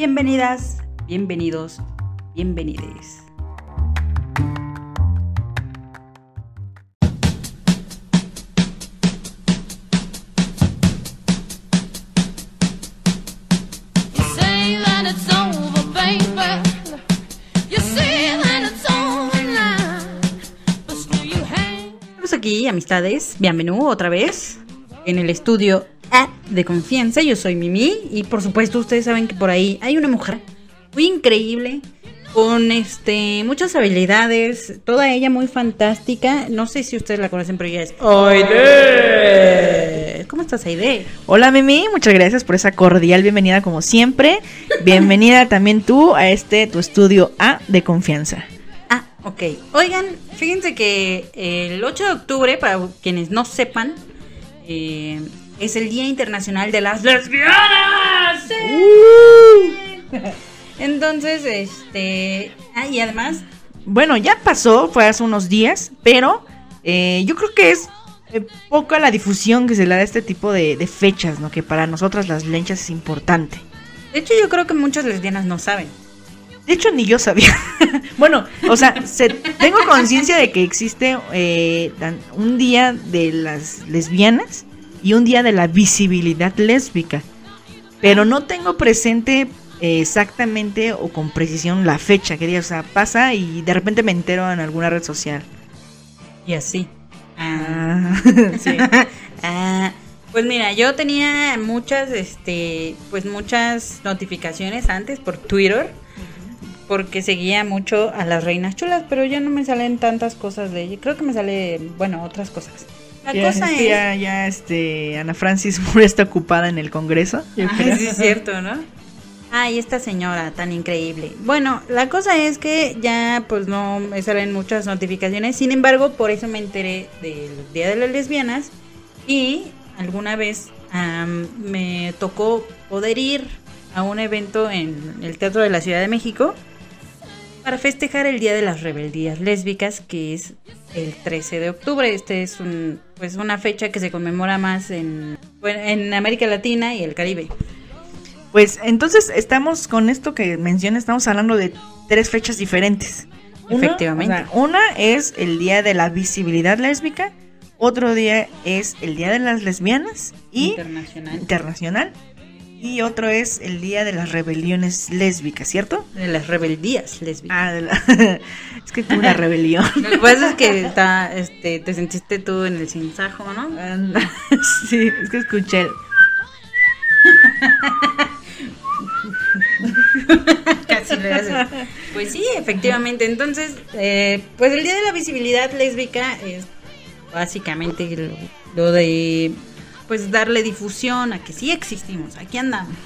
Bienvenidas, bienvenidos, bienvenides. Estamos aquí, amistades, bienvenido otra vez en el estudio de confianza. Yo soy Mimi y por supuesto ustedes saben que por ahí hay una mujer muy increíble con este muchas habilidades, toda ella muy fantástica. No sé si ustedes la conocen, pero ella es Aide. ¿Cómo estás, Aide? Hola Mimi, muchas gracias por esa cordial bienvenida como siempre. Bienvenida también tú a este tu estudio A de confianza. Ah, ok. Oigan, fíjense que el 8 de octubre, para quienes no sepan, eh, es el Día Internacional de las Lesbianas. ¡Sí! Entonces, este... Ah, y además, Bueno, ya pasó, fue hace unos días, pero eh, yo creo que es eh, poca la difusión que se le da a este tipo de, de fechas, ¿no? Que para nosotras las lenchas es importante. de hecho yo creo que muchas lesbianas no saben. De hecho, ni yo sabía. bueno, o sea, se- tengo conciencia de que existe eh, un día de las lesbianas y un día de la visibilidad lésbica. Pero no tengo presente eh, exactamente o con precisión la fecha que día. O sea, pasa y de repente me entero en alguna red social. Y así. Ah. Ah, sí. Ah, pues mira, yo tenía muchas, este, pues muchas notificaciones antes por Twitter, porque seguía mucho a las reinas chulas, pero ya no me salen tantas cosas de ella. Creo que me sale, bueno, otras cosas. La Ya, cosa es, ya, ya, este, Ana Francis Moore está ocupada en el Congreso. yo Ay, creo. sí es cierto, ¿no? Ay, esta señora tan increíble. Bueno, la cosa es que ya pues no me salen muchas notificaciones. Sin embargo, por eso me enteré del Día de las Lesbianas. Y alguna vez am, me tocó poder ir a un evento en el Teatro de la Ciudad de México para festejar el Día de las Rebeldías Lésbicas, que es el 13 de octubre. Este es un, pues una fecha que se conmemora más en, en América Latina y el Caribe. Pues entonces estamos con esto que menciona, estamos hablando de tres fechas diferentes. Una, Efectivamente. o sea, una es el Día de la Visibilidad Lésbica, otro día es el Día de las Lesbianas y internacional internacional y otro es el Día de las Rebeliones Lésbicas, ¿cierto? de las rebeldías lésbicas. Ah, de la- es que fue una rebelión. Lo que pasa es que está, este, te sentiste tú en el sinsajo, ¿no? Sí, es que escuché. el- Casi le haces. Pues sí, efectivamente. Entonces, eh, pues el Día de la Visibilidad Lésbica es básicamente lo, lo de, pues darle difusión a que sí existimos, aquí andamos.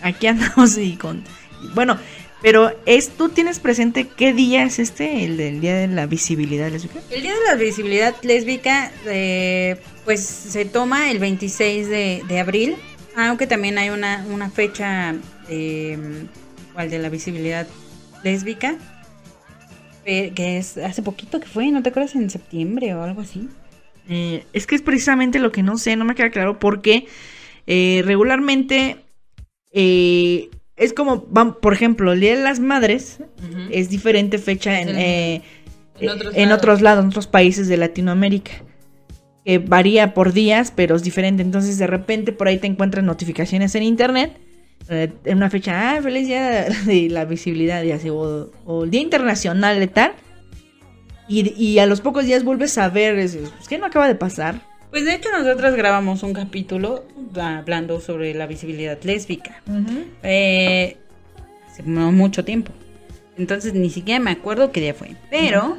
Aquí andamos y con. Bueno, pero es tú tienes presente qué día es este, el del Día de la Visibilidad Lésbica. El Día de la Visibilidad Lésbica, eh, pues se toma el 26 de, de abril, aunque también hay una, una fecha eh, de la visibilidad lésbica, eh, que es hace poquito que fue, ¿no te acuerdas? En septiembre o algo así. Eh, es que es precisamente lo que no sé, no me queda claro porque eh, regularmente eh, es como, vam- por ejemplo, el Día de las Madres es diferente fecha en, En- eh, en otros en lados. otros lados, en otros países de Latinoamérica. Que varía por días, pero es diferente. Entonces, de repente, por ahí te encuentras notificaciones en internet. en una fecha, ah, feliz día de la visibilidad, y así, o, o el Día Internacional de tal. Y, y a los pocos días vuelves a ver, es, pues, ¿qué no acaba de pasar? Pues de hecho nosotros grabamos un capítulo hablando sobre la visibilidad lésbica. Eh, hace no mucho tiempo. Entonces ni siquiera me acuerdo qué día fue. Pero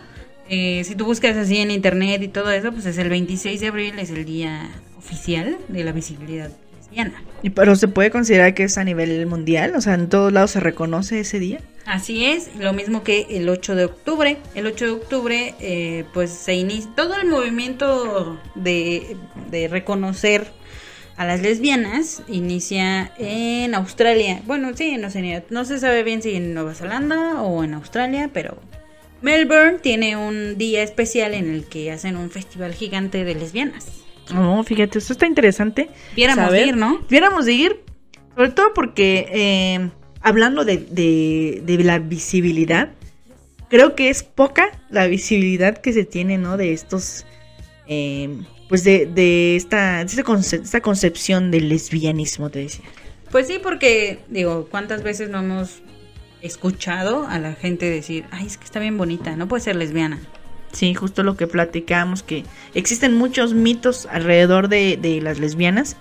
eh, si tú buscas así en internet y todo eso, pues es el 26 de abril, es el día oficial de la visibilidad lesbiana. Y, pero se puede considerar que es a nivel mundial, o sea, en todos lados se reconoce ese día. Así es, lo mismo que el 8 de octubre. El 8 de octubre, eh, pues se inicia todo el movimiento de, de reconocer a las lesbianas. Inicia en Australia. Bueno, sí, no sé, no se sabe bien si en Nueva Zelanda o en Australia, pero Melbourne tiene un día especial en el que hacen un festival gigante de lesbianas. No, fíjate, esto está interesante. Viéramos saber. ir, ¿no? Viéramos de ir, sobre todo porque eh, hablando de, de, de la visibilidad, creo que es poca la visibilidad que se tiene, ¿no? De estos, eh, pues de, de esta, de esta, conce- esta concepción del lesbianismo, te decía. Pues sí, porque, digo, ¿cuántas veces no hemos escuchado a la gente decir, ay, es que está bien bonita, no puede ser lesbiana? Sí, justo lo que platicamos, que existen muchos mitos alrededor de, de las lesbianas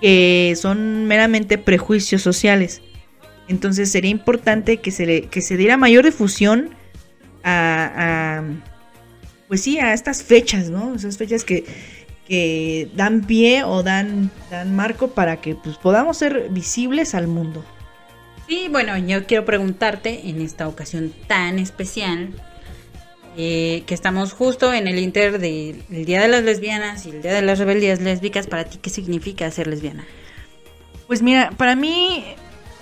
que son meramente prejuicios sociales. Entonces sería importante que se, le- que se diera mayor difusión a, a, pues sí, a estas fechas, ¿no? Esas fechas que, que dan pie o dan, dan marco para que pues, podamos ser visibles al mundo. Sí, bueno, yo quiero preguntarte en esta ocasión tan especial, eh, que estamos justo en el inter del el Día de las Lesbianas y el Día de las Rebeldías Lésbicas, para ti, ¿qué significa ser lesbiana? Pues mira, para mí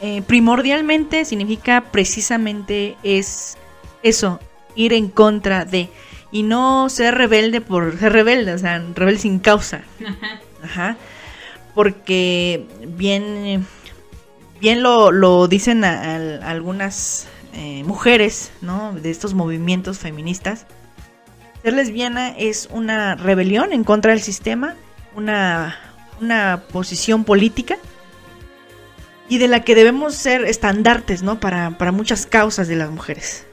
eh, primordialmente significa precisamente es eso, ir en contra de y no ser rebelde por ser rebelde, o sea, rebelde sin causa. Ajá. Porque bien bien lo, lo dicen a- a- algunas eh, mujeres, ¿no? De estos movimientos feministas. Ser lesbiana es una rebelión en contra del sistema, una, una posición política y de la que debemos ser estandartes, ¿no? Para, para muchas causas de las mujeres.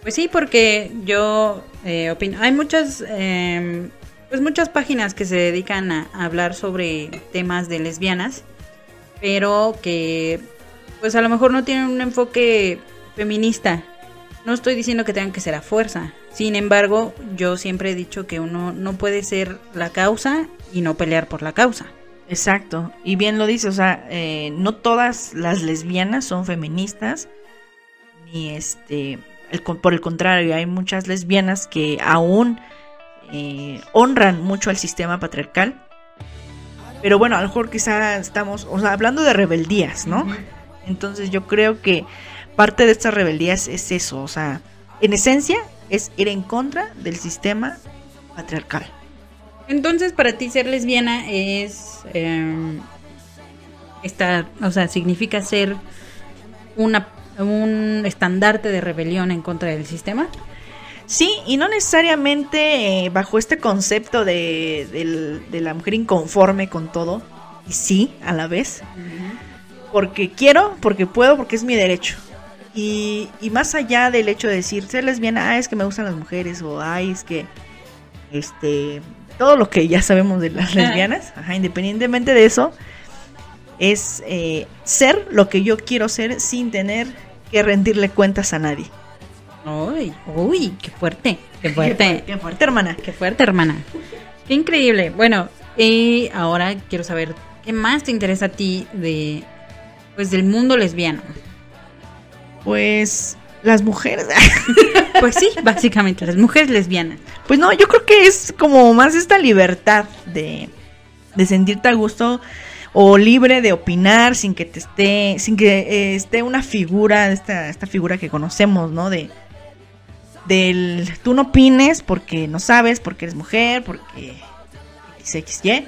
Pues sí, porque yo eh, opino, hay muchas, eh, pues muchas páginas que se dedican a, a hablar sobre temas de lesbianas, pero que pues a lo mejor no tienen un enfoque feminista. No estoy diciendo que tengan que ser a fuerza. Sin embargo, yo siempre he dicho que uno no puede ser la causa y no pelear por la causa. Exacto. Y bien lo dice, o sea, eh, no todas las lesbianas son feministas, ni este, el por el contrario, hay muchas lesbianas que aún eh, honran mucho al sistema patriarcal. Pero bueno, a lo mejor quizá estamos, o sea, hablando de rebeldías, ¿no? Entonces yo creo que parte de estas rebeldías es eso, o sea, en esencia es ir en contra del sistema patriarcal. Entonces, para ti ser lesbiana es eh, estar, o sea, significa ser una un estandarte de rebelión en contra del sistema. Sí, y no necesariamente eh, bajo este concepto de, del- de la mujer inconforme con todo, y sí, a la vez, porque quiero, porque puedo, porque es mi derecho. Y, y más allá del hecho de decir, ser lesbiana, ah, es que me gustan las mujeres, o ay, es que, este, todo lo que ya sabemos de las lesbianas, ajá, independientemente de eso, es eh, ser lo que yo quiero ser sin tener que rendirle cuentas a nadie. Uy, uy, qué fuerte, qué fuerte, Qué fuerte, hermana. qué fuerte, hermana. Qué increíble. Bueno, y ahora quiero saber qué más te interesa a ti de, pues, del mundo lesbiano. Pues las mujeres. Pues sí, básicamente las mujeres lesbianas. Pues no, yo creo que es como más esta libertad de, de sentirte a gusto o libre de opinar sin que te esté, sin que eh, esté una figura, esta, esta figura que conocemos, ¿no? De del tú no opines porque no sabes, porque eres mujer, porque XXY.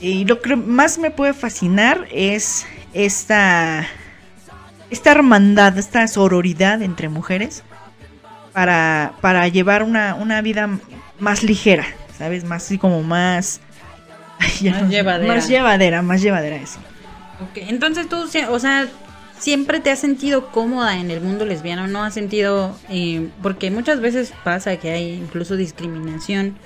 Y lo que más me puede fascinar es esta esta hermandad, esta sororidad entre mujeres para, para llevar una, una vida más ligera, ¿sabes? Más así como más... Ay, Más no llevadera. Más llevadera, más llevadera eso. Ok, entonces tú, o sea, siempre te has sentido cómoda en el mundo lesbiano, no has sentido, eh, porque muchas veces pasa que hay incluso discriminación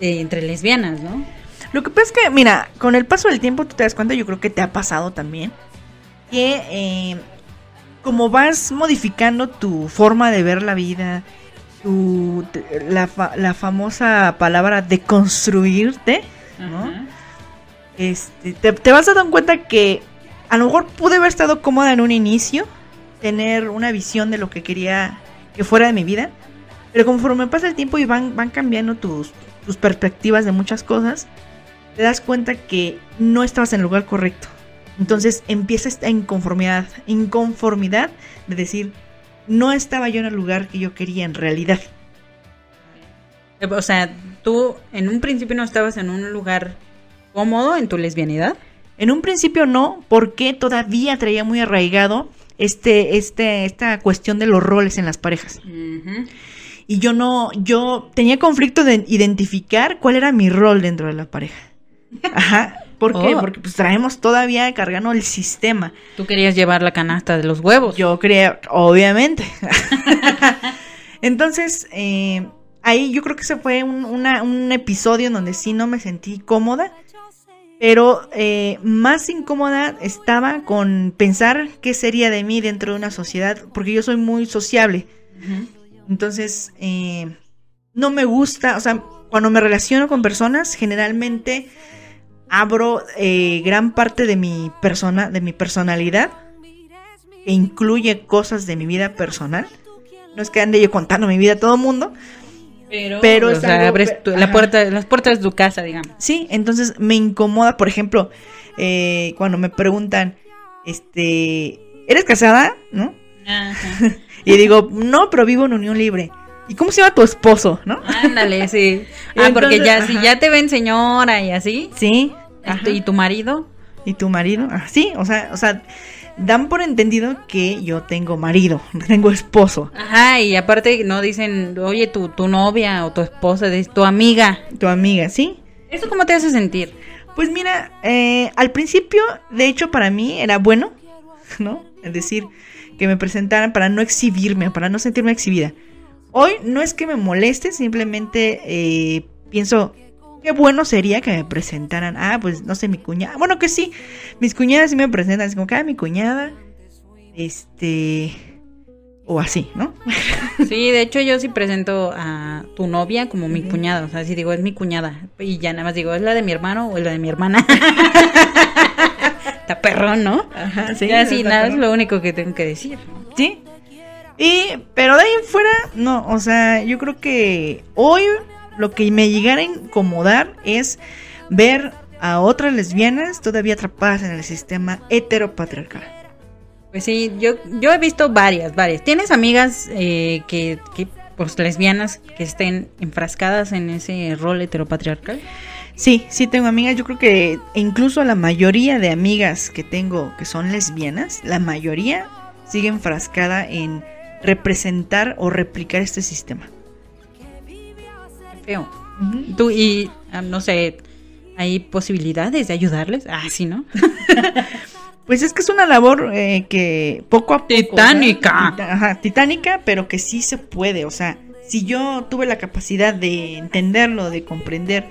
eh, entre lesbianas, ¿no? Lo que pasa es que, mira, con el paso del tiempo tú te das cuenta, yo creo que te ha pasado también, que eh, como vas modificando tu forma de ver la vida, tu, la, la famosa palabra de construirte, ¿no? Este, te, te vas dando cuenta que a lo mejor pude haber estado cómoda en un inicio, tener una visión de lo que quería que fuera de mi vida, pero conforme pasa el tiempo y van, van cambiando tus, tus perspectivas de muchas cosas, te das cuenta que no estabas en el lugar correcto. Entonces empieza esta inconformidad, inconformidad de decir, no estaba yo en el lugar que yo quería en realidad. Eh, O sea, tú en un principio no estabas en un lugar cómodo en tu lesbianidad. En un principio no, porque todavía traía muy arraigado este, este, esta cuestión de los roles en las parejas. Y yo no, yo tenía conflicto de identificar cuál era mi rol dentro de la pareja. Ajá. ¿Por qué? Oh. Porque pues traemos todavía cargando el sistema. Tú querías llevar la canasta de los huevos. Yo creo, obviamente. Entonces, eh, ahí yo creo que ese fue un, una- un episodio en donde sí no me sentí cómoda. Pero eh, más incómoda estaba con pensar qué sería de mí dentro de una sociedad, porque yo soy muy sociable. Entonces, eh, no me gusta, o sea, cuando me relaciono con personas, generalmente abro eh, gran parte de mi persona, de mi personalidad, que incluye cosas de mi vida personal. No es que ande yo contando mi vida a todo el mundo. Pero, Pero o sea, algo- abres tu- la puerta, las puertas de tu casa, digamos. Sí, entonces me incomoda, por ejemplo, eh, cuando me preguntan, este, ¿eres casada? ¿No? Ajá. Y digo, no, pero vivo en unión libre. ¿Y cómo se llama tu esposo? ¿No? Ándale, sí. Ah, porque ya, si ajá. ya te ven señora y así, Sí. ¿y ajá. tu- ¿y tu marido? ¿Y tu marido? Ah, sí, o sea, o sea, dan por entendido que yo tengo marido, tengo esposo. Ajá, y aparte no dicen, oye, tu, tu novia o tu esposa, es tu amiga. Tu amiga, ¿sí? ¿Eso cómo te hace sentir? Pues mira, eh, al principio, de hecho, para mí era bueno, ¿no? Es decir, que me presentaran para no exhibirme, para no sentirme exhibida. Hoy no es que me moleste, simplemente eh, pienso, qué bueno sería que me presentaran. Ah, pues no sé, mi cuñada. Bueno, que sí, mis cuñadas sí me presentan, así como que, ah, mi cuñada, este, o así, ¿no? Sí, de hecho yo sí presento a tu novia como mi cuñada, o sea, si digo es mi cuñada y ya nada más digo, ¿es la de mi hermano o es la de mi hermana? Está perrón, ¿no? Ajá, ya sí, nada, es lo único que tengo que decir. Sí. Y, pero de ahí en fuera, no, o sea, yo creo que hoy lo que me llegara a incomodar es ver a otras lesbianas todavía atrapadas en el sistema heteropatriarcal. Pues sí, yo, yo he visto varias, varias. ¿Tienes amigas eh, que, que, pues, lesbianas que estén enfrascadas en ese rol heteropatriarcal? Sí, sí tengo amigas, yo creo que incluso la mayoría de amigas que tengo que son lesbianas, la mayoría sigue enfrascada en representar o replicar este sistema. Feo. Tú y, ah, no sé, ¿hay posibilidades de ayudarles? Ah, sí, ¿no? Pues es que es una labor eh, que poco a poco. Titánica. ajá, titánica, pero que sí se puede. O sea, si yo tuve la capacidad de entenderlo, de comprender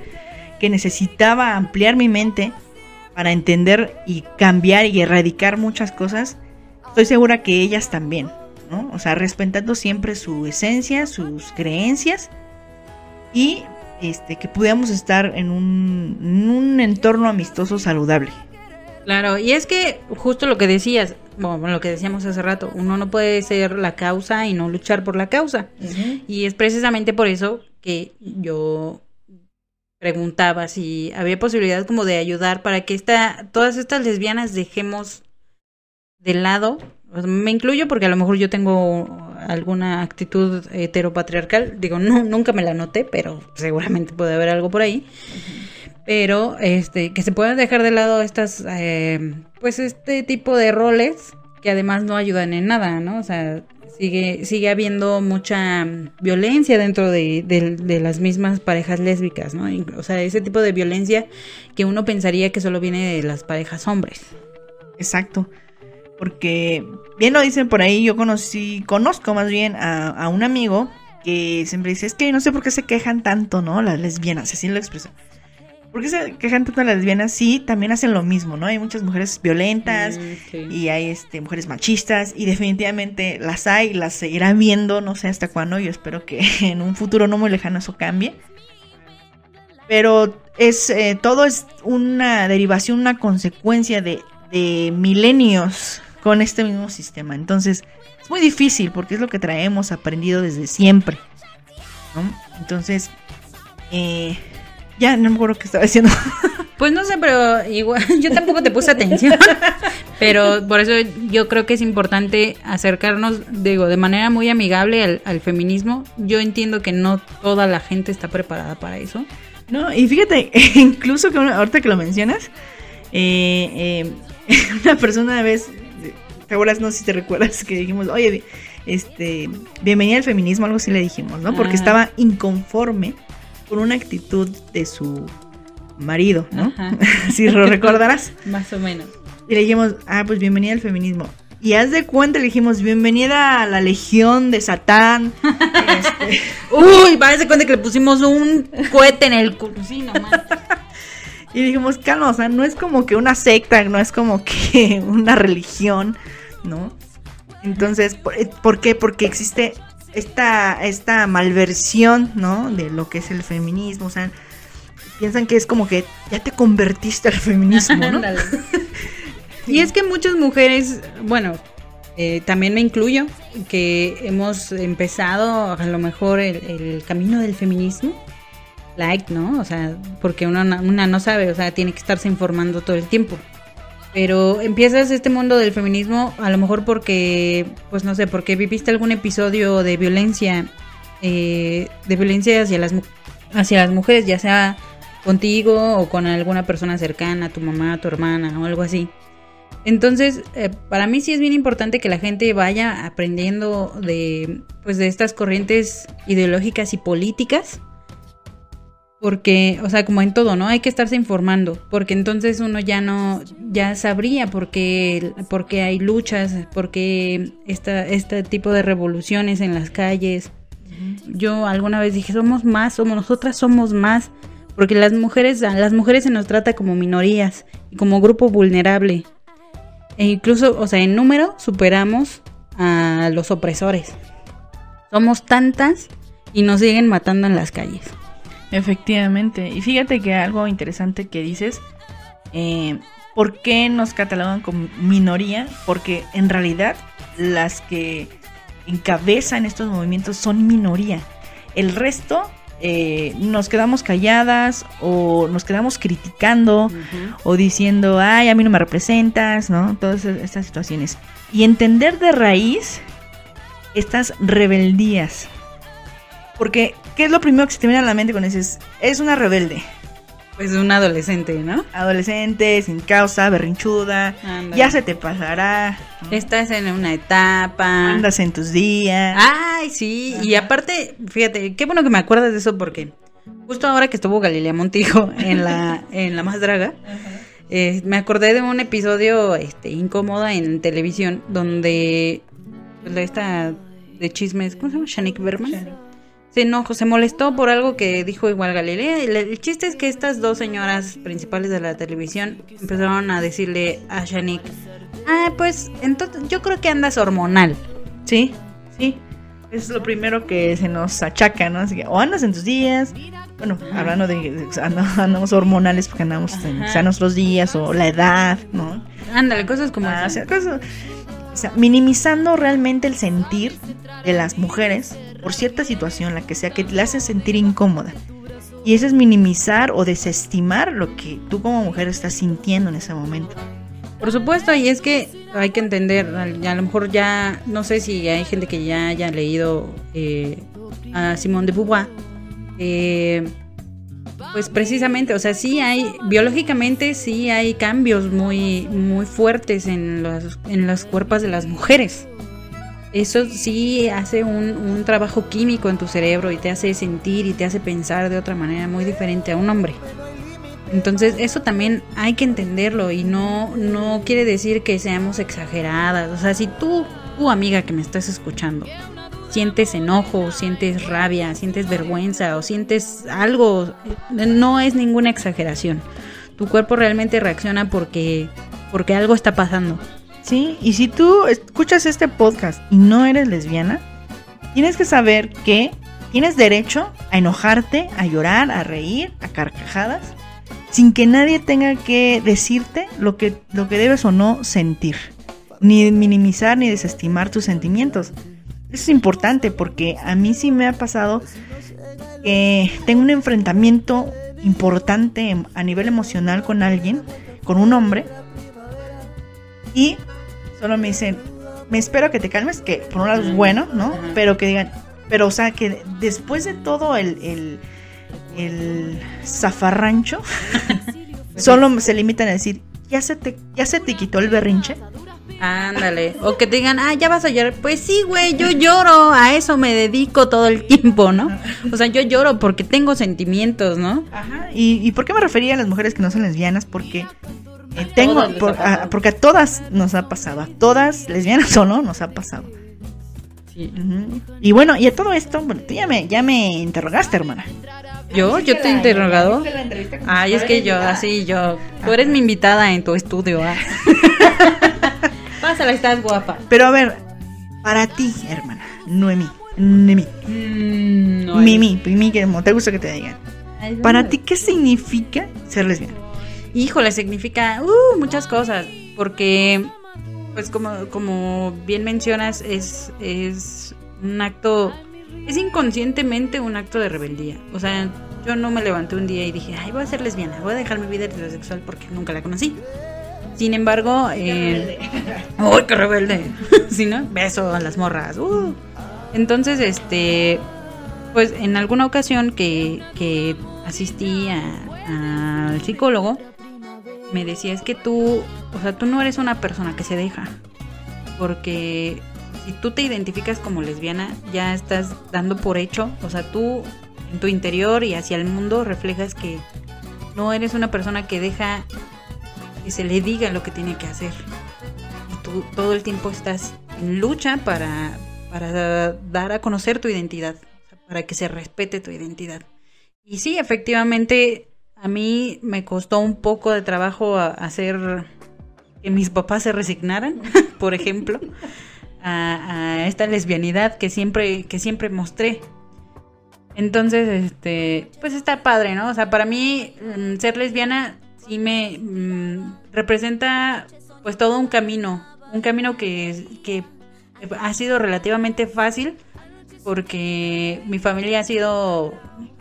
que necesitaba ampliar mi mente para entender y cambiar y erradicar muchas cosas, estoy segura que ellas también, ¿no? O sea, respetando siempre su esencia, sus creencias y este que pudiéramos estar en un, en un entorno amistoso saludable. Claro, y es que justo lo que decías, bueno, lo que decíamos hace rato, uno no puede ser la causa y no luchar por la causa. Y es precisamente por eso que yo preguntaba si había posibilidad como de ayudar para que esta, todas estas lesbianas dejemos de lado, me incluyo porque a lo mejor yo tengo alguna actitud heteropatriarcal, digo, no, nunca me la noté, pero seguramente puede haber algo por ahí. Pero este, que se puedan dejar de lado estas, eh, pues este tipo de roles que además no ayudan en nada, ¿no? O sea, sigue, sigue habiendo mucha violencia dentro de, de- de las mismas parejas lésbicas, ¿no? O sea, ese tipo de violencia que uno pensaría que solo viene de las parejas hombres. Exacto. Porque, bien lo dicen por ahí, yo conocí, conozco más bien a, a un amigo que siempre dice, es que no sé por qué se quejan tanto, ¿no? Las lesbianas, así lo expresó. ¿Por qué se quejan tanto las lesbianas? Sí, también hacen lo mismo, ¿no? Hay muchas mujeres violentas Mm, y hay este, mujeres machistas y definitivamente las hay, las seguirá viendo, no sé hasta cuándo, yo espero que en un futuro no muy lejano eso cambie. Pero es eh, todo es una derivación, una consecuencia de, de milenios con este mismo sistema. Entonces, es muy difícil porque es lo que traemos aprendido desde siempre. ¿no? Entonces, eh, ya no me acuerdo qué estaba diciendo. Pues no sé, pero igual yo tampoco te puse atención. Pero por eso yo creo que es importante acercarnos, digo, de manera muy amigable al, al feminismo. Yo entiendo que no toda la gente está preparada para eso. No, y fíjate, incluso que ahorita que lo mencionas, Eh, eh, una persona una vez, ¿te acuerdas? No sé si te recuerdas que dijimos, oye, este, bienvenida al feminismo, algo así le dijimos, ¿no? Porque Ah. estaba inconforme con una actitud de su marido, ¿no? Si lo recordarás. Más o menos. Y le dijimos, ah, pues bienvenida al feminismo. Y haz de cuenta, le dijimos, bienvenida a la legión de Satán. Este, Uy, parece cuenta que le pusimos un cohete en el culo. Sí, nomás. Y dijimos, calma, o sea, no es como que una secta, no es como que una religión, ¿no? Entonces, ¿por, eh, ¿por qué? Porque existe esta, esta malversión, ¿no? De lo que es el feminismo, o sea, piensan que es como que ya te convertiste al feminismo, ¿no? Y es que muchas mujeres, bueno, eh, también me incluyo, que hemos empezado a lo mejor el, el camino del feminismo. Like, ¿no? O sea, porque una, no- sabe, o sea, tiene que estarse informando todo el tiempo. Pero empiezas este mundo del feminismo a lo mejor porque, pues no sé, porque viviste algún episodio de violencia, eh, de violencia hacia las, hacia las mujeres, ya sea contigo o con alguna persona cercana, tu mamá, tu hermana o algo así. Entonces, eh, para mí sí es bien importante que la gente vaya aprendiendo de, pues, de estas corrientes ideológicas y políticas. Porque, o sea, como en todo, ¿no? Hay que estarse informando, porque entonces uno ya no, ya sabría por qué, por qué hay luchas, por qué esta, este tipo de revoluciones en las calles. Yo alguna vez dije, somos más, somos nosotras somos más, porque las mujeres, a las mujeres se nos trata como minorías como grupo vulnerable. E incluso, o sea, en número superamos a los opresores. Somos tantas y nos siguen matando en las calles. Efectivamente. Y fíjate que algo interesante que dices, eh, ¿por qué nos catalogan como minoría? Porque en realidad las que encabezan estos movimientos son minoría. El resto eh, nos quedamos calladas o nos quedamos criticando o diciendo, ay, a mí no me representas, ¿no? Todas esas- estas situaciones. Y entender de raíz estas rebeldías. Porque, ¿qué es lo primero que se te viene a la mente cuando dices, es una rebelde? Pues un adolescente, ¿no? Adolescente, sin causa, berrinchuda, ya se te pasará, Estás en una etapa. andas en tus días. Ay, sí. Y aparte, fíjate, qué bueno que me acuerdas de eso porque justo ahora que estuvo Galilea Montijo en la, en la más draga, eh, me acordé de un episodio este, incómoda en televisión donde la esta de chismes, ¿cómo se llama? Shanik Berman. Se enojó, se molestó por algo que dijo igual Galilea. El, el chiste es que estas dos señoras principales de la televisión empezaron a decirle a Shanik, ah, pues entonces yo creo que andas hormonal. Sí, sí. Es lo primero que se nos achaca, ¿no? Así que, o andas en tus días. Bueno, hablando de, de- anda- andamos hormonales porque andamos en Ajá. sea nuestros días o la edad, ¿no? Ándale, cosas como Ah, o sea, cosas- o sea, minimizando realmente el sentir de las mujeres por cierta situación, la que sea, que le hace sentir incómoda. Y eso es minimizar o desestimar lo que tú como mujer estás sintiendo en ese momento. Por supuesto, y es que hay que entender, a lo mejor ya, no sé si hay gente que ya haya leído eh, a Simone de Beauvoir, eh, pues precisamente, o sea, sí hay, biológicamente sí hay cambios muy, muy fuertes en los, en los cuerpos de las mujeres. Eso sí hace un, un trabajo químico en tu cerebro y te hace sentir y te hace pensar de otra manera muy diferente a un hombre. Entonces eso también hay que entenderlo y no, no quiere decir que seamos exageradas. O sea, si tú, tu amiga que me estás escuchando, sientes enojo, sientes rabia, sientes vergüenza o sientes algo, no es ninguna exageración. Tu cuerpo realmente reacciona porque, porque algo está pasando. Sí, y si tú escuchas este podcast y no eres lesbiana, tienes que saber que tienes derecho a enojarte, a llorar, a reír, a carcajadas, sin que nadie tenga que decirte lo que, lo que debes o no sentir, ni minimizar ni desestimar tus sentimientos. Eso es importante porque a mí sí me ha pasado que tengo un enfrentamiento importante em- a nivel emocional con alguien, con un hombre, y solo me dicen, me espero que te calmes, que por un lado es bueno, ¿no? Pero que digan, pero o sea, que después de todo el, el, el zafarrancho, solo se limitan a decir, ya se te, ya se te quitó el berrinche. Ándale. O que te digan, ah, ya vas a llorar. Pues sí, güey, yo lloro. A eso me dedico todo el tiempo, ¿no? O sea, yo lloro porque tengo sentimientos, ¿no? Ajá. ¿Y, y por qué me refería a las mujeres que no son lesbianas? Porque eh, tengo, todas les por- ha pasado. a- porque a todas nos ha pasado, a todas lesbianas o no nos ha pasado. Sí. Y bueno, y a todo esto, bueno, tú ya me, ya me interrogaste, hermana. ¿Yo? ¿Yo te he interrogado? Ay, es que yo, invitada. así, yo. Tú eres mi invitada en tu estudio, ¿ah? Pásala, estás guapa. Pero a ver, para ti, hermana, Noemí, Noemí, Mm, no, Mimi, Mimi, que te gusta que te digan. Ay, Para ti, ¿qué significa ser lesbiana? Híjole, significa uh, muchas cosas. Porque, pues como, como bien mencionas, es, es un acto, es inconscientemente un acto de rebeldía. O sea, yo no me levanté un día y dije, ay, voy a ser lesbiana, voy a dejar mi vida heterosexual porque nunca la conocí. Sin embargo, eh, ¡Uy, qué rebelde! ¿Sí, no? Beso a las morras. uh. Entonces, este, pues en alguna ocasión que, que asistí a- al psicólogo, me decía, es que tú, o sea, tú no eres una persona que se deja. Porque si tú te identificas como lesbiana, ya estás dando por hecho, o sea, tú en tu interior y hacia el mundo reflejas que no eres una persona que deja que se le diga lo que tiene que hacer. Y tú todo el tiempo estás en lucha para, para dar a conocer tu identidad, para que se respete tu identidad. Y sí, efectivamente, a mí me costó un poco de trabajo hacer que mis papás se resignaran, por ejemplo, a, a esta lesbianidad que siempre, que siempre mostré. Entonces, este, pues está padre, ¿no? O sea, para mí mm, ser lesbiana sí me mm, representa pues todo un camino, un camino que, que ha sido relativamente fácil porque mi familia ha sido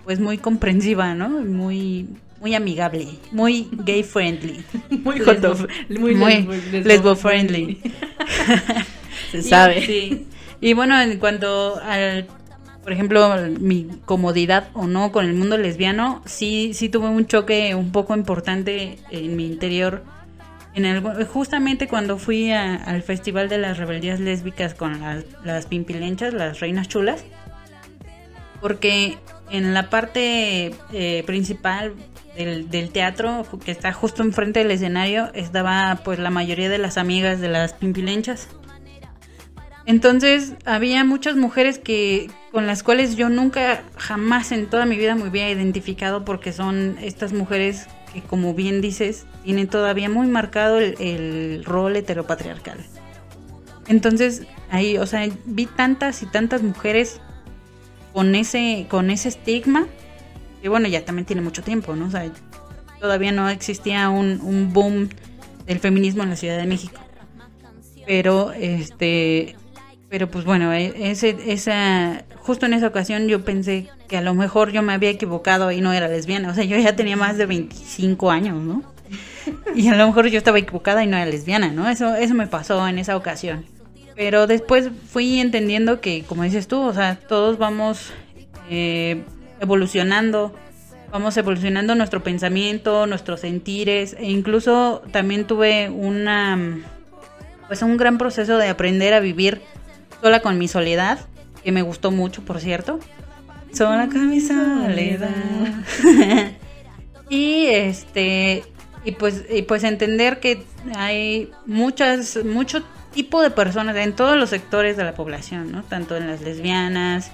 pues muy comprensiva, ¿no? Muy muy amigable, muy gay friendly, Muy hot muy lesbo friendly. Se Y- sabe. sí. Y bueno, en cuanto al, por ejemplo, mi comodidad o no con el mundo lesbiano, sí, sí tuve un choque un poco importante en mi interior. En el, justamente cuando fui a- al Festival de las Rebeldías Lésbicas con las, las pimpilenchas, las reinas chulas, porque en la parte eh, principal del, del teatro, que está justo enfrente del escenario, estaba pues la mayoría de las amigas de las pimpilenchas. Entonces había muchas mujeres que con las cuales yo nunca jamás en toda mi vida me hubiera identificado porque son estas mujeres que como bien dices tienen todavía muy marcado el, rol heteropatriarcal. Entonces ahí, o sea, vi tantas y tantas mujeres con ese con ese estigma que bueno ya también tiene mucho tiempo, ¿no? O sea, todavía no existía un boom del feminismo en la Ciudad de México pero este pero pues bueno e- ese esa justo en esa ocasión yo pensé que a lo mejor yo me había equivocado y no era lesbiana. O sea yo ya tenía más de 25 años no y a lo mejor yo estaba equivocada y no era lesbiana no eso eso me pasó en esa ocasión. Pero después fui entendiendo que como dices tú o sea todos vamos eh, evolucionando vamos evolucionando nuestro pensamiento nuestros sentires. E incluso también tuve una pues un gran proceso de aprender a vivir sola con mi soledad, que me gustó mucho, por cierto. Sola con mi soledad. y este y pues y pues entender que hay muchas mucho tipo de personas en todos los sectores de la población, ¿no? Tanto en las lesbianas,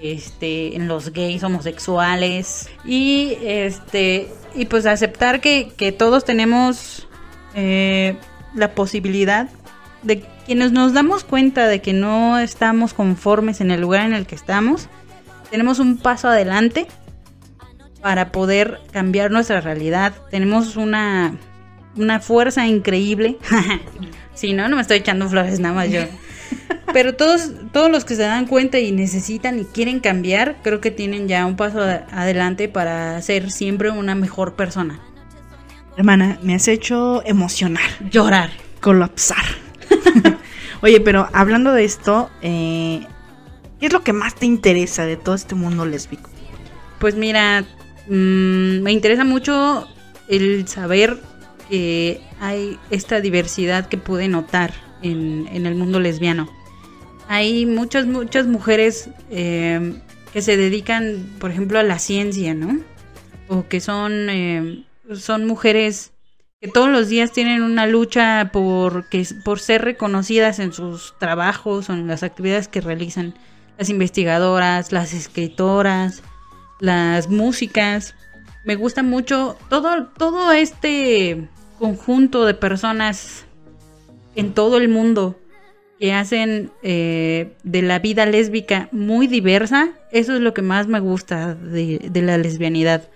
este, en los gays homosexuales y este y pues aceptar que, que todos tenemos eh, la posibilidad de quienes nos damos cuenta de que no estamos conformes en el lugar en el que estamos, tenemos un paso adelante para poder cambiar nuestra realidad. Tenemos una, una fuerza increíble. Si no, no me estoy echando flores nada más yo. Pero todos, todos los que se dan cuenta y necesitan y quieren cambiar, creo que tienen ya un paso adelante para ser siempre una mejor persona. Hermana, me has hecho emocionar, Llorar. colapsar. Oye, pero hablando de esto, eh, ¿qué es lo que más te interesa de todo este mundo lésbico? Pues mira, mm, me interesa mucho el saber que hay esta diversidad que pude notar en, el mundo lesbiano. Hay muchas, muchas mujeres eh, que se dedican, por ejemplo, a la ciencia, ¿no? O que son, eh, son mujeres que todos los días tienen una lucha por, que, por ser reconocidas en sus trabajos o en las actividades que realizan. Las investigadoras, las escritoras, las músicas. Me gusta mucho todo, todo este conjunto de personas en todo el mundo que hacen eh, de la vida lésbica muy diversa. Eso es lo que más me gusta de, de la lesbianidad.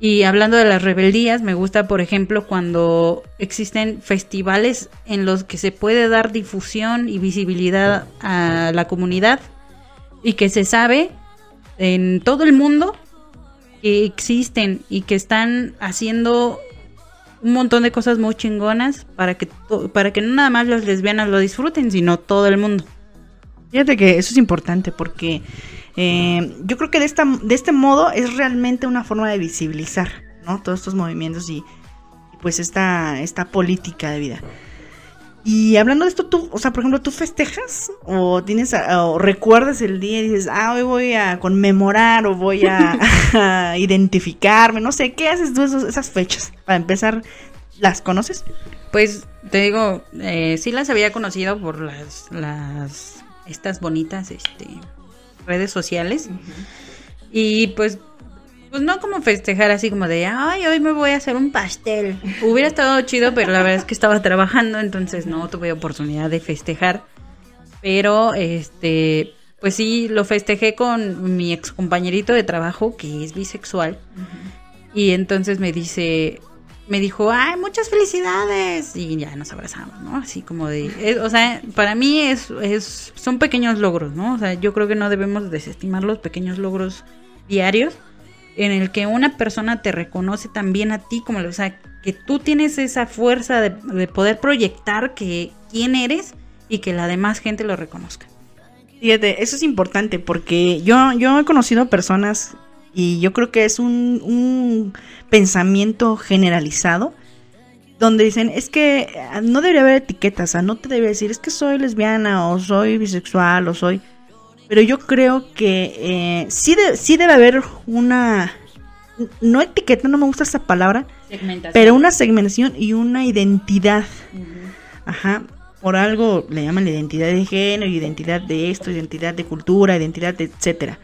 Y hablando de las rebeldías, me gusta, por ejemplo, cuando existen festivales en los que se puede dar difusión y visibilidad a la comunidad y que se sabe en todo el mundo que existen y que están haciendo un montón de cosas muy chingonas para que para que no nada más las lesbianas lo disfruten, sino todo el mundo. Fíjate que eso es importante porque eh, yo creo que de, esta, de este modo es realmente una forma de visibilizar ¿no? todos estos movimientos y, y pues esta, esta política de vida. Y hablando de esto, tú, o sea, por ejemplo, ¿tú festejas o tienes o recuerdas el día y dices, ah, hoy voy a conmemorar o voy a, a identificarme, no sé, ¿qué haces tú esos- esas fechas? Para empezar, ¿las conoces? Pues te digo, eh, sí las había conocido por las, las estas bonitas este, redes sociales. Y pues, pues no como festejar así como de, ay, hoy me voy a hacer un pastel. Hubiera estado chido, pero la verdad es que estaba trabajando, entonces no tuve oportunidad de festejar. Pero, este, pues sí, lo festejé con mi ex compañerito de trabajo, que es bisexual. Y entonces me dice, me dijo, ay, muchas felicidades. Y ya nos abrazamos, ¿no? Así como de, o sea, para mí es, es, son pequeños logros, ¿no? O sea, yo creo que no debemos desestimar los pequeños logros diarios en el que una persona te reconoce también a ti, como, o sea, que tú tienes esa fuerza de, de poder proyectar que quién eres y que la demás gente lo reconozca. Fíjate, eso es importante porque yo, yo he conocido personas y yo creo que es un, un pensamiento generalizado donde dicen, es que ah, no debería haber etiquetas, o sea, no te debería decir, es que soy lesbiana o soy bisexual o soy... Pero yo creo que eh, sí, de- sí debe haber una... No etiqueta, no me gusta esa palabra, pero una segmentación y una identidad. Ajá. Por algo le llaman la identidad de género, identidad de esto, identidad de cultura, identidad de etcétera.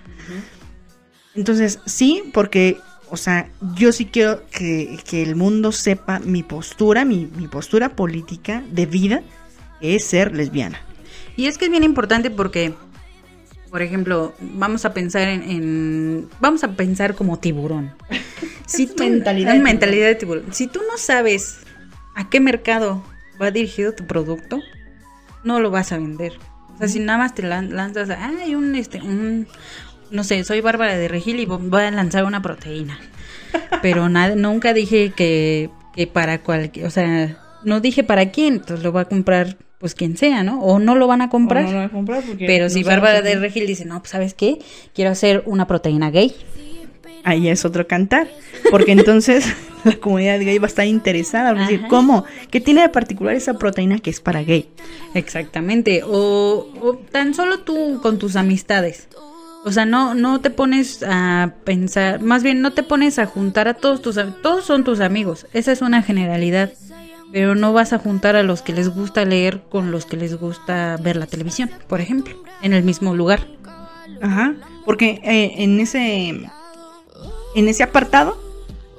Entonces, sí, porque, o sea, yo sí quiero que, que el mundo sepa mi postura, mi, mi postura política de vida, que es ser lesbiana. Y es que es bien importante porque, por ejemplo, vamos a pensar en, en- vamos a pensar como tiburón. Si tú, Mentalidad en de mentalidad de tiburón. Si tú no sabes a qué mercado va dirigido tu producto, no lo vas a vender. O sea, si nada más te lan- lanzas, a, hay un, este, un, no sé, soy Bárbara de Regil y voy a lanzar una proteína. Pero nada, nunca dije que, que para cualquier, o sea, no dije para quién, entonces lo va a comprar pues quien sea, ¿no? O no lo van a comprar. Pero si Bárbara de Regil dice, no, pues ¿sabes qué? Quiero hacer una proteína gay. Ahí es otro cantar. Porque entonces la comunidad gay va a estar interesada. Va a decir. ¿cómo? ¿Qué tiene de particular esa proteína que es para gay? Exactamente. O, o tan solo tú con tus amistades. O sea, no, no te pones a pensar, más bien no te pones a juntar a todos tus todos son tus amigos. Esa es una generalidad. Pero no vas a juntar a los que les gusta leer con los que les gusta ver la televisión, por ejemplo, en el mismo lugar. Ajá. Porque eh, en ese en ese apartado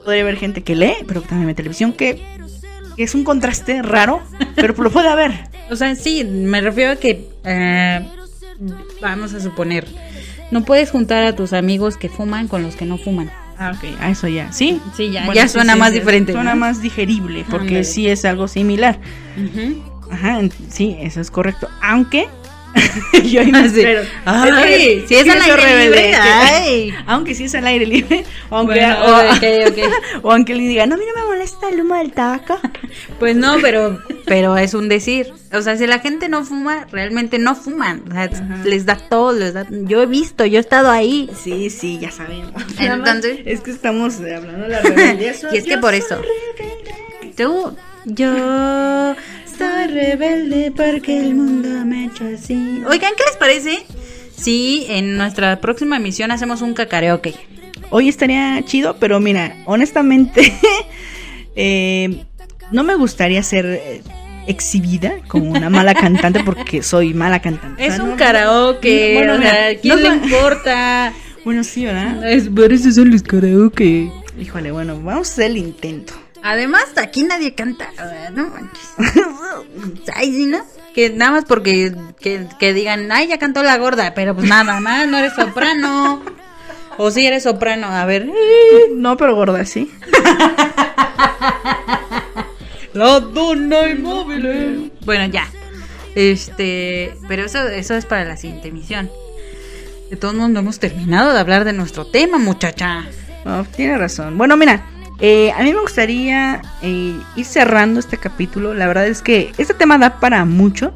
podría haber gente que lee, pero también ve televisión, que, que es un contraste raro, pero lo puede haber. O sea, sí, me refiero a que, eh, vamos a suponer, no puedes juntar a tus amigos que fuman con los que no fuman. Ah, ok, a eso ya. Sí. Sí, ya- ya suena más diferente, Suena ¿no? más digerible, porque sí es algo similar. Ajá, en- sí, eso es correcto. Aunque. yo ahí me Ah, Sí. Ay, si es al aire rebelde, libre, que-. Aunque sí es al aire libre. Aunque, Bueno, o, ok, ok. o aunque le diga, no, a mí no me molesta el humo del tabaco. Pues no, pero, pero es un decir. O sea, si la gente no fuma, realmente no fuman. O sea, les da todo, les da. Yo he visto, yo he estado ahí. Sí, sí, ya sabemos. Entonces- es que estamos hablando de la rebeldía. Y es que por eso. Tú, yo soy rebelde porque el mundo me echa así. Oigan, ¿qué les parece? Si en nuestra próxima emisión hacemos un cacareoke. Hoy estaría chido, pero mira, honestamente, eh, no me gustaría ser eh, exhibida como una mala cantante porque soy mala cantante. Es sea, un no- karaoke. Bueno, o mira, sea, ¿quién no le importa? Bueno, sí, ¿verdad? Es, por eso son los karaoke. Híjole, bueno, vamos a hacer el intento. Además, aquí nadie canta. No manches. Ay, sí, ¿no? Que nada más porque que, que digan, ay, ya cantó la gorda, pero pues nada más, no eres soprano. O si eres soprano, a ver. No, pero gorda, sí. La donna inmóvil. Bueno, ya. Este, pero eso, eso es para la siguiente emisión. De todos modos, no hemos terminado de hablar de nuestro tema, muchacha. No, tiene razón. Bueno, mira, eh, a mí me gustaría eh, ir cerrando este capítulo. La verdad es que este tema da para mucho.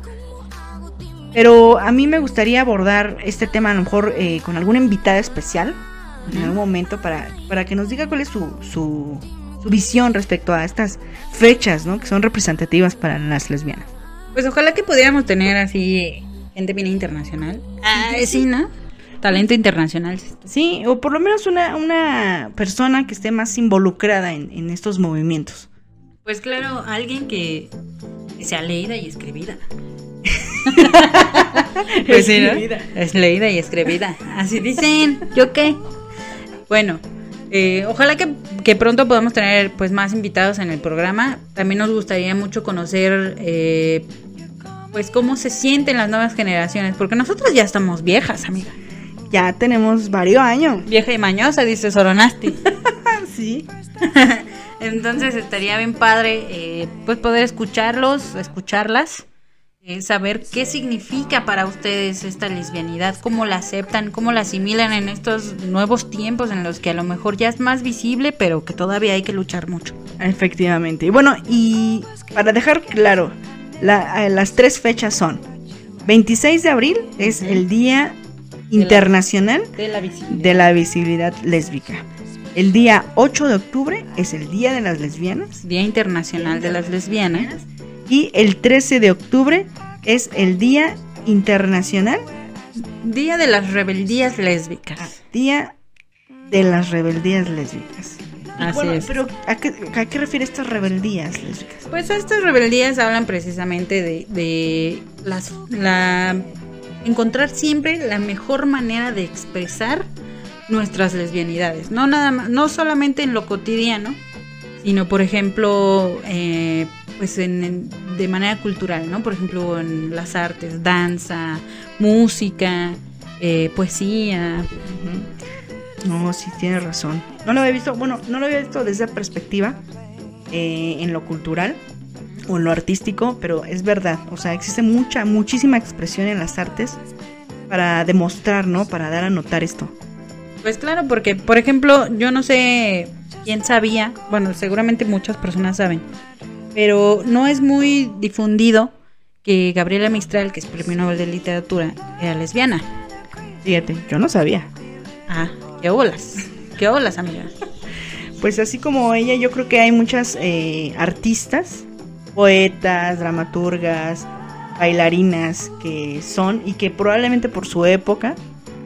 Pero a mí me gustaría abordar este tema a lo mejor eh, con alguna invitada especial en algún momento para, para que nos diga cuál es su, su, su visión respecto a estas fechas, ¿no? Que son representativas para las lesbianas. Pues ojalá que pudiéramos tener así gente bien internacional. Ah, sí, ¿no? Talento internacional. Sí, o por lo menos una, una persona que esté más involucrada en, en estos movimientos. Pues claro, alguien que, sea leída y escribida. pues sí, ¿no? Escribida. Es leída y escribida. Así dicen. ¿Yo qué? Bueno, eh, ojalá que, que pronto podamos tener pues más invitados en el programa. También nos gustaría mucho conocer eh, pues cómo se sienten las nuevas generaciones, porque nosotros ya estamos viejas, amiga. Ya tenemos varios años. Vieja y mañosa, dice Soronasti. Sí. Entonces estaría bien padre eh, pues poder escucharlos, escucharlas, eh, saber qué significa para ustedes esta lesbianidad, cómo la aceptan, cómo la asimilan en estos nuevos tiempos en los que a lo mejor ya es más visible, pero que todavía hay que luchar mucho. Efectivamente. Y bueno, y para dejar claro, la- eh, las tres fechas son 26 de abril es el Día Internacional De la visibilidad. de la Visibilidad Lésbica. El día 8 de octubre es el Día de las Lesbianas. Día Internacional de las Lesbianas. Y el 13 de octubre es el Día Internacional, Día de las Rebeldías Lésbicas. Día de las Rebeldías Lésbicas. Así bueno, es. Pero ¿a qué, a qué refiere estas rebeldías lésbicas? Pues estas rebeldías hablan precisamente de, de las, la, encontrar siempre la mejor manera de expresar nuestras lesbianidades. No, nada más, no solamente en lo cotidiano, sino por ejemplo, eh, pues en, de manera cultural, ¿no? Por ejemplo, en las artes, danza, música, eh, poesía. No, sí, tienes razón. No lo había visto, bueno, no lo había visto desde esa perspectiva, eh, en lo cultural o en lo artístico, pero es verdad. O sea, existe mucha, muchísima expresión en las artes para demostrar, ¿no? Para dar a notar esto. Pues claro, porque por ejemplo, yo no sé quién sabía, bueno, seguramente muchas personas saben, pero no es muy difundido que Gabriela Mistral, que es premio Nobel de Literatura, era lesbiana. Fíjate, yo no sabía. Ah, qué olas, qué olas, amiga. Pues así como ella, yo creo que hay muchas eh, artistas, poetas, dramaturgas, bailarinas que son y que probablemente por su época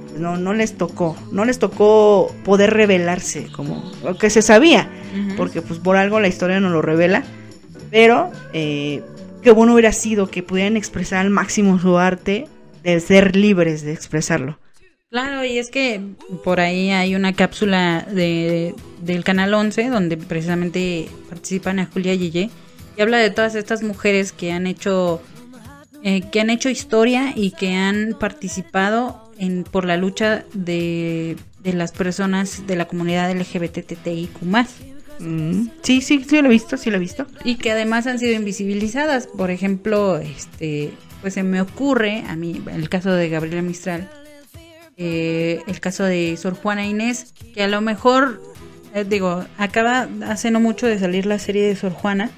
pues, no, no les tocó, no les tocó poder revelarse como lo que se sabía, porque pues por algo la historia no lo revela, pero eh, qué bueno hubiera sido que pudieran expresar al máximo su arte de ser libres de expresarlo. Claro, y es que por ahí hay una cápsula de, del Canal 11 donde precisamente participan a Julia Yeye y habla de todas estas mujeres que han hecho eh, que han hecho historia y que han participado en por la lucha de, de las personas de la comunidad LGBTTIQ+. Mm, sí, sí, sí lo he visto, sí lo he visto. y que además han sido invisibilizadas. Por ejemplo, este, pues se me ocurre a mí el caso de Gabriela Mistral, eh, el caso de Sor Juana Inés, que a lo mejor, eh, digo, acaba hace no mucho de salir la serie de Sor Juana,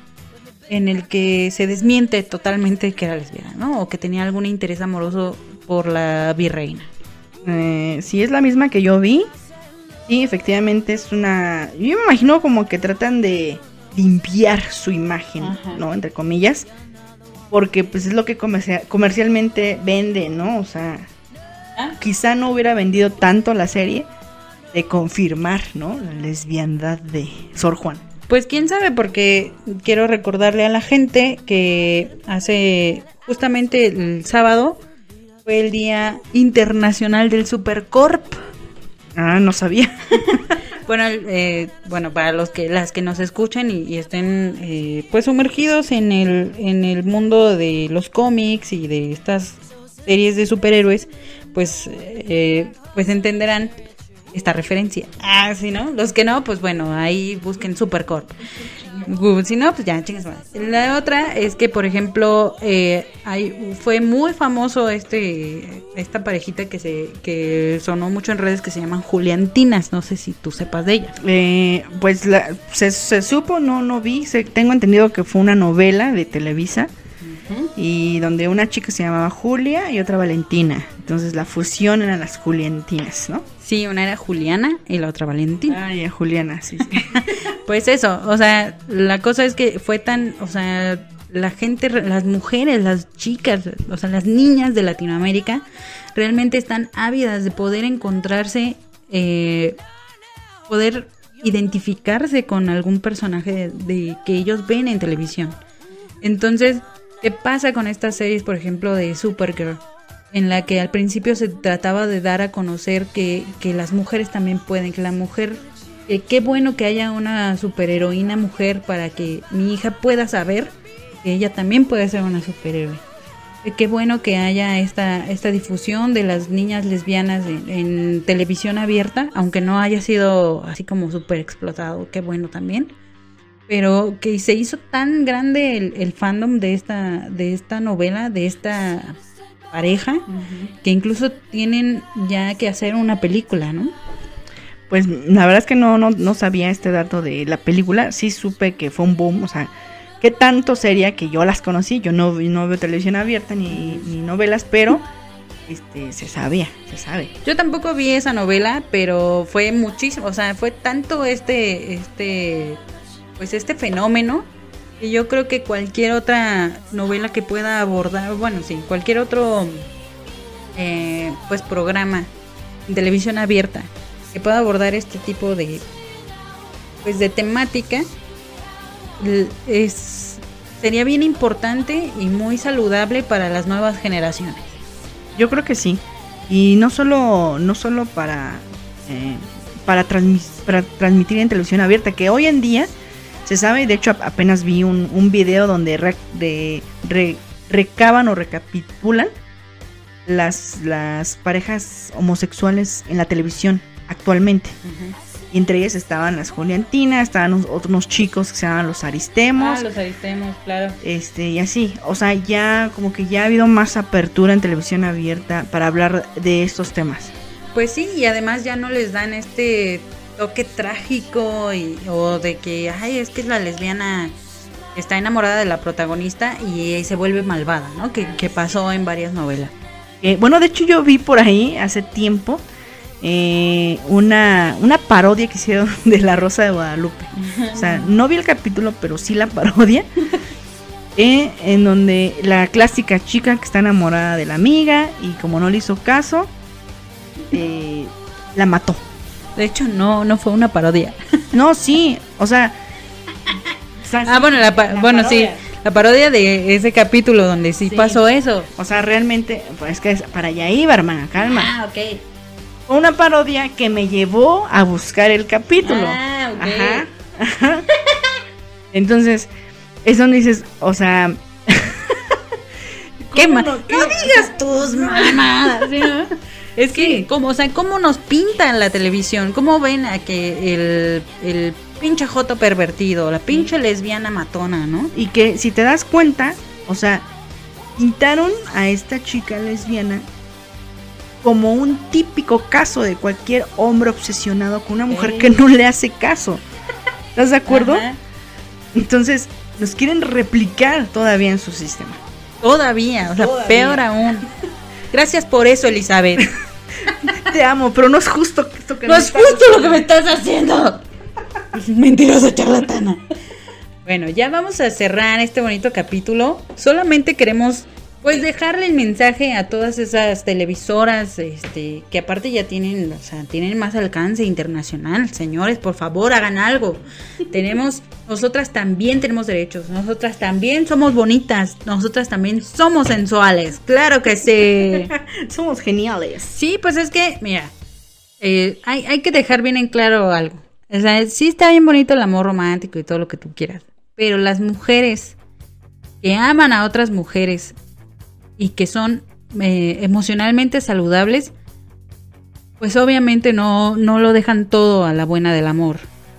en el que se desmiente totalmente que era lesbiana, ¿no? O que tenía algún interés amoroso por la virreina. Eh, sí, es la misma que yo vi. Sí, efectivamente es una... Yo me imagino como que tratan de limpiar su imagen, Ajá. ¿no? Entre comillas. Porque pues es lo que comercia- comercialmente vende, ¿no? O sea, Ah. quizá no hubiera vendido tanto la serie de confirmar, ¿no? La lesbiandad de Sor Juan. Pues quién sabe, porque quiero recordarle a la gente que hace justamente el sábado fue el Día Internacional del Supercorp. Ah, no sabía. Bueno, eh, bueno, para los que las que nos escuchen y, y estén eh, pues sumergidos en el en el mundo de los cómics y de estas series de superhéroes, pues eh, pues entenderán esta referencia. Ah, sí, ¿no? Los que no, pues bueno, ahí busquen Supercorp. Gu- Si no, pues ya, chingas madre. La otra es que, por ejemplo, eh, hay, fue muy famoso este esta parejita que se que sonó mucho en redes que se llaman Juliantinas. No sé si tú sepas de ella. Eh, pues la- se, se supo, no, no vi, se- tengo entendido que fue una novela de Televisa y donde una chica se llamaba Julia y otra Valentina. Entonces la fusión eran las Juliantinas, ¿no? Sí, una era Juliana y la otra Valentina. Ah, ya, Juliana, sí. sí. Pues eso, o sea, la cosa es que fue tan, o sea, la gente, las mujeres, las chicas, o sea, las niñas de Latinoamérica realmente están ávidas de poder encontrarse, eh, poder identificarse con algún personaje de, de- que ellos ven en televisión. Entonces, ¿qué pasa con estas series, por ejemplo, de Supergirl? En la que al principio se trataba de dar a conocer que, que las mujeres también pueden, que la mujer, que qué bueno que haya una superheroína mujer para que mi hija pueda saber que ella también puede ser una superhéroe. Que Qué bueno que haya esta, esta difusión de las niñas lesbianas en, televisión abierta, aunque no haya sido así como súper explotado, qué bueno también pero que se hizo tan grande el, el fandom de esta de esta novela de esta pareja que incluso tienen ya que hacer una película no Pues la verdad es que no, no, no sabía este dato de la película. Sí supe que fue un boom. O sea, qué tanto sería que yo las conocí. Yo no, no veo televisión abierta ni, ni novelas, pero este se sabía, se sabe. yo tampoco vi esa novela pero fue muchísimo o sea fue tanto este este pues este fenómeno yo creo que cualquier otra novela que pueda abordar bueno sí cualquier otro eh, pues programa en televisión abierta que pueda abordar este tipo de pues de temática es sería bien importante y muy saludable para las nuevas generaciones Yo creo que sí. Y no solo, no solo para, eh, para, para transmitir en televisión abierta, que hoy en día se sabe, de hecho ap- apenas vi un, un video donde re- de- re- recaban o recapitulan las, las parejas homosexuales en la televisión actualmente. Y entre ellas estaban las Juliantinas, estaban unos, otros chicos que se llamaban los Aristemos. Ah, los aristemos claro Este, y así, o sea, ya como que ya ha habido más apertura en televisión abierta para hablar de estos temas. Pues sí, y además ya no les dan este toque trágico y, o de que, ay, es que la lesbiana está enamorada de la protagonista y se vuelve malvada, ¿no? Que, que pasó en varias novelas. Eh, bueno, de hecho yo vi por ahí hace tiempo eh, una, una parodia que hicieron de La Rosa de Guadalupe. O sea, no vi el capítulo, pero sí la parodia. eh, en donde la clásica chica que está enamorada de la amiga y como no le hizo caso, eh, la mató. De hecho, no, no fue una parodia. No, sí, o sea... o sea, Ah, bueno, la pa- La bueno sí, la parodia de ese capítulo donde sí, Sí. pasó eso. O sea, realmente, pues es que es- para allá iba, hermana, calma. Ah, ok. Fue una parodia que me llevó a buscar el capítulo. Ah, ok. Ajá, ajá. Entonces, es donde dices, o sea, ¿Qué no? No, digas tus mamadas. ¿sí, no? Es que, como, o sea, ¿cómo nos pintan la televisión? ¿Cómo ven a que el, el pinche joto pervertido, la pinche lesbiana matona, ¿no? y que si te das cuenta, o sea, pintaron a esta chica lesbiana como un típico caso de cualquier hombre obsesionado con una mujer Ey. que no le hace caso. ¿Estás de acuerdo? Ajá. Entonces, los quieren replicar todavía en su sistema. Todavía, o sea, Todavía. peor aún. Gracias por eso, Elizabeth. Te amo, pero no es justo esto que No es justo lo que me estás haciendo. Mentirosa charlatana. Bueno, ya vamos a cerrar este bonito capítulo. Solamente queremos pues dejarle el mensaje a todas esas televisoras este que aparte ya tienen, o sea, tienen más alcance internacional. Señores, por favor, hagan algo. Tenemos nosotras también tenemos derechos. Nosotras también somos bonitas. Nosotras también somos sensuales. Claro que sí. Somos geniales. Sí, pues es que, mira, eh, hay, hay que dejar bien en claro algo. O sea, sí está bien bonito el amor romántico y todo lo que tú quieras. Pero las mujeres que aman a otras mujeres y que son eh, emocionalmente saludables, pues obviamente no, no lo dejan todo a la buena del amor.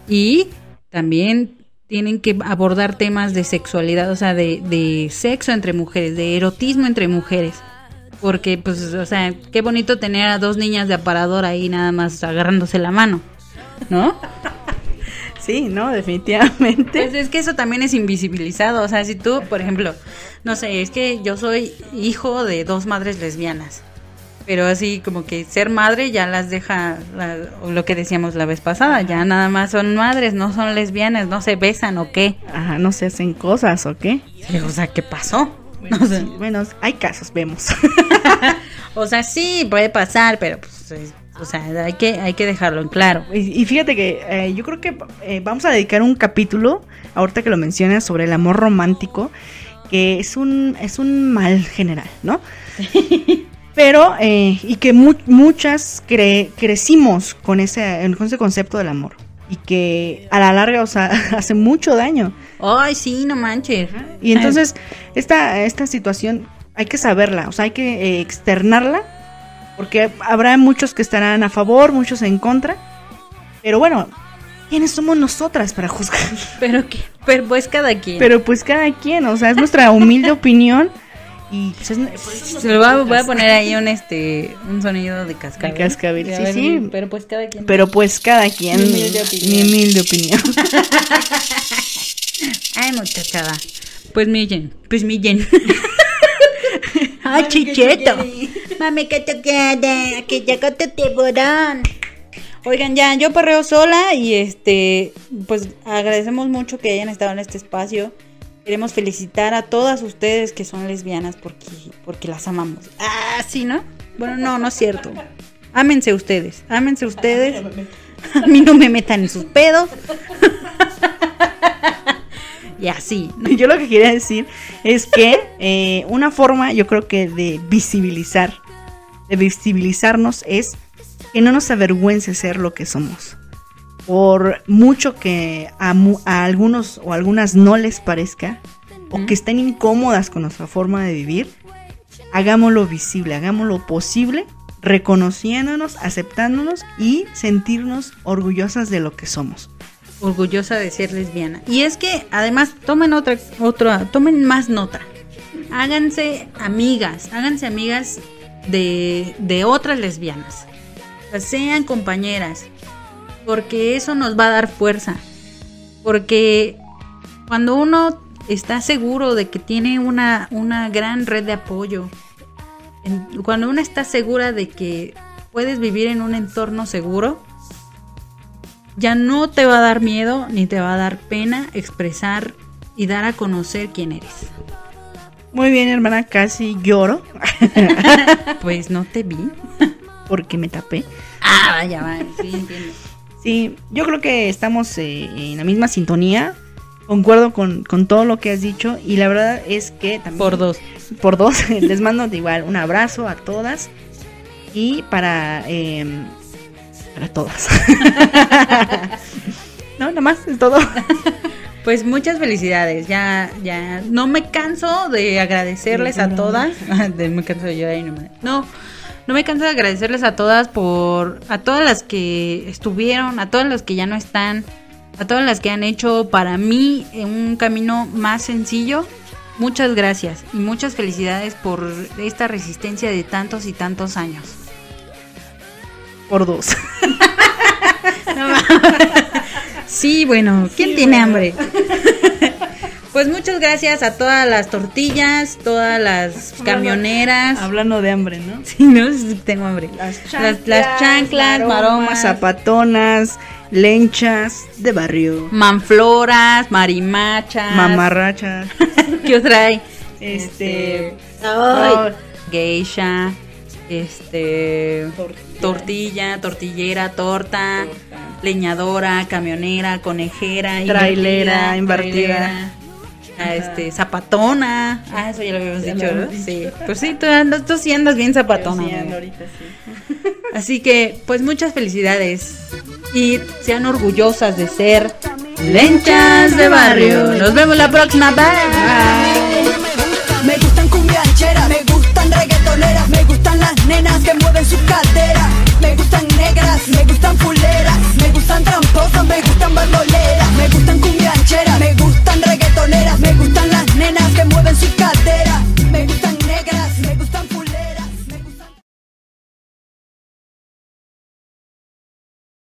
Y también tienen que abordar temas de sexualidad, o sea, de, de sexo entre mujeres, de erotismo entre mujeres. Porque, pues, o sea, qué bonito tener a dos niñas de aparador ahí nada más agarrándose la mano, ¿no? Sí, no, definitivamente. Pues es que eso también es invisibilizado. O sea, si tú, por ejemplo, no sé, es que yo soy hijo de dos madres lesbianas. Pero así como que ser madre ya las deja, la- lo que decíamos la vez pasada, ya nada más son madres, no son lesbianas, no se besan o qué. Ajá, no se hacen cosas, ¿o qué? Sí, O sea, ¿qué pasó? Bueno, O sea, sí, bueno, hay casos, vemos. o sea, sí, puede pasar, pero pues, es- o sea, hay que, hay que dejarlo en claro. Y, y fíjate que eh, yo creo que eh, vamos a dedicar un capítulo, ahorita que lo mencionas, sobre el amor romántico, que es un, es un mal general, ¿no? Pero, eh, y que mu- muchas cre- crecimos con ese, con ese concepto del amor. Y que a la larga, o sea, hace mucho daño. Ay, sí, no manches. Y entonces, esta, esta situación hay que saberla, o sea, hay que eh, externarla, porque habrá muchos que estarán a favor, muchos en contra. Pero bueno, ¿quiénes somos nosotras para juzgar? Pero, que, pero pues cada quien. Pero pues cada quien, o sea, es nuestra humilde opinión. Y pues es, Se lo voy a, voy a poner ahí un este un sonido de cascabel. De cascabel, sí, ver, sí. Pero pues cada quien. Pero pues cada quien. Mi humilde opinión. Mi humilde opinión. Ay, muchachada. Pues millen, pues millen. Ay, chicheto. Mami, que te quede, que llegó tu tiburón. Oigan, ya, yo perreo sola y este, pues agradecemos mucho que hayan estado en este espacio. Queremos felicitar a todas ustedes que son lesbianas porque, porque las amamos. Ah, sí, ¿no? Bueno, no, no es cierto. Ámense ustedes, ámense ustedes. A mí no me metan en sus pedos. y así. Yo lo que quería decir es que eh, una forma, yo creo que de visibilizar, de visibilizarnos es que no nos avergüence ser lo que somos. Por mucho que a, mu- a algunos o algunas no les parezca, o que estén incómodas con nuestra forma de vivir, hagámoslo visible, hagámoslo posible, reconociéndonos, aceptándonos y sentirnos orgullosas de lo que somos. Orgullosa de ser lesbiana. Y es que además tomen otra, otra, tomen más nota. Háganse amigas, háganse amigas de, de otras lesbianas. Sean compañeras. Porque eso nos va a dar fuerza. Porque cuando uno está seguro de que tiene una, una gran red de apoyo, cuando uno está segura de que puedes vivir en un entorno seguro, ya no te va a dar miedo ni te va a dar pena expresar y dar a conocer quién eres. Muy bien, hermana, casi lloro Pues no te vi. porque me tapé. Ah, vaya, vaya, sí, entiendo. Sí, yo creo que estamos eh, en la misma sintonía. Concuerdo con, con todo lo que has dicho y la verdad es que también... Por dos. Por dos. Les mando de igual un abrazo a todas y para... eh, para todas. no, nada más, es todo. Pues muchas felicidades. Ya, ya. No me canso de agradecerles a todas. De, me canso de llorar y no me- No, no me canso de agradecerles a todas por. A todas las que estuvieron, a todas las que ya no están, a todas las que han hecho para mí un camino más sencillo. Muchas gracias y muchas felicidades por esta resistencia de tantos y tantos años. Por dos. Sí, bueno, ¿quién tiene hambre? Pues muchas gracias a todas las tortillas, todas las camioneras. Hablando de hambre, ¿no? Sí, no, tengo hambre. Las, las chanclas, maromas, zapatonas, lenchas de barrio, manfloras, marimachas. mamarrachas, ¿Qué otra hay? este, Ay, geisha, este, Tortilla. tortilla, tortillera, torta, leñadora, camionera, conejera, Trailera, invertida, ah, este, zapatona. Ah, eso ya lo habíamos Ya dicho, lo ¿no? Sí. Pues sí, tú, andas- tú sí andas bien zapatona. Sí, ando amigo. ahorita sí. Así que, pues muchas felicidades. Y sean orgullosas de ser lenchas de barrio. Nos vemos la próxima. Bye. Me gustan me gustan las nenas que mueven sus caderas. Me gustan negras, me gustan fuleras. Me gustan tramposas, me gustan bandoleras. Me gustan cumbiancheras, me gustan reggaetoneras. Me gustan las nenas que mueven sus caderas. Me gustan negras.